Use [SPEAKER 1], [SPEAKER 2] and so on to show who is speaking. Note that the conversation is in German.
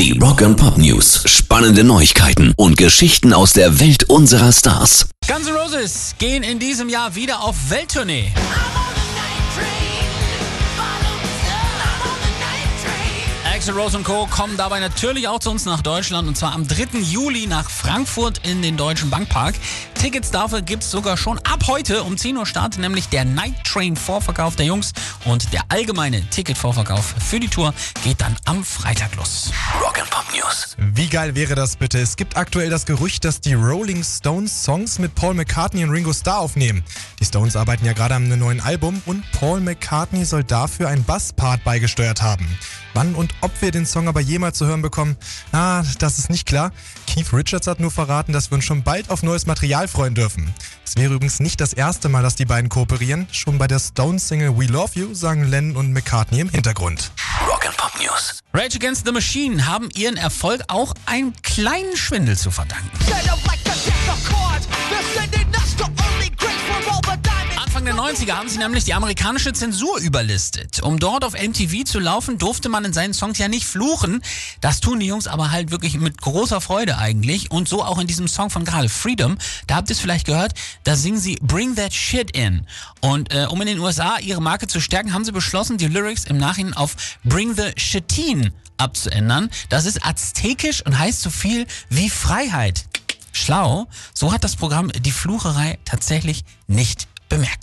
[SPEAKER 1] Die Rock and Pop News. Spannende Neuigkeiten und Geschichten aus der Welt unserer Stars.
[SPEAKER 2] Guns N' Roses gehen in diesem Jahr wieder auf Welttournee. Axel Rose und Co. kommen dabei natürlich auch zu uns nach Deutschland und zwar am 3. Juli nach Frankfurt in den Deutschen Bankpark. Tickets dafür gibt es sogar schon ab heute. Um 10 Uhr startet nämlich der Night Train Vorverkauf der Jungs und der allgemeine Ticketvorverkauf für die Tour geht dann am Freitag los.
[SPEAKER 1] Rock and Pop News.
[SPEAKER 3] Wie geil wäre das bitte? Es gibt aktuell das Gerücht, dass die Rolling Stones Songs mit Paul McCartney und Ringo Starr aufnehmen. Die Stones arbeiten ja gerade an einem neuen Album und Paul McCartney soll dafür einen Basspart beigesteuert haben. Wann und ob wir den Song aber jemals zu hören bekommen, ah, das ist nicht klar. Keith Richards hat nur verraten, dass wir uns schon bald auf neues Material freuen dürfen. Es wäre übrigens nicht das erste Mal, dass die beiden kooperieren. Schon bei der Stones-Single We Love You sagen Lennon und McCartney im Hintergrund.
[SPEAKER 1] Rock and Pop News.
[SPEAKER 2] Rage Against the Machine haben ihren Erfolg auch einem kleinen Schwindel zu verdanken. 90er haben sie nämlich die amerikanische Zensur überlistet. Um dort auf MTV zu laufen, durfte man in seinen Songs ja nicht fluchen. Das tun die Jungs aber halt wirklich mit großer Freude eigentlich. Und so auch in diesem Song von gerade Freedom. Da habt ihr es vielleicht gehört, da singen sie Bring That Shit In. Und äh, um in den USA ihre Marke zu stärken, haben sie beschlossen, die Lyrics im Nachhinein auf Bring the Shitin abzuändern. Das ist aztekisch und heißt so viel wie Freiheit. Schlau, so hat das Programm die Flucherei tatsächlich nicht bemerkt.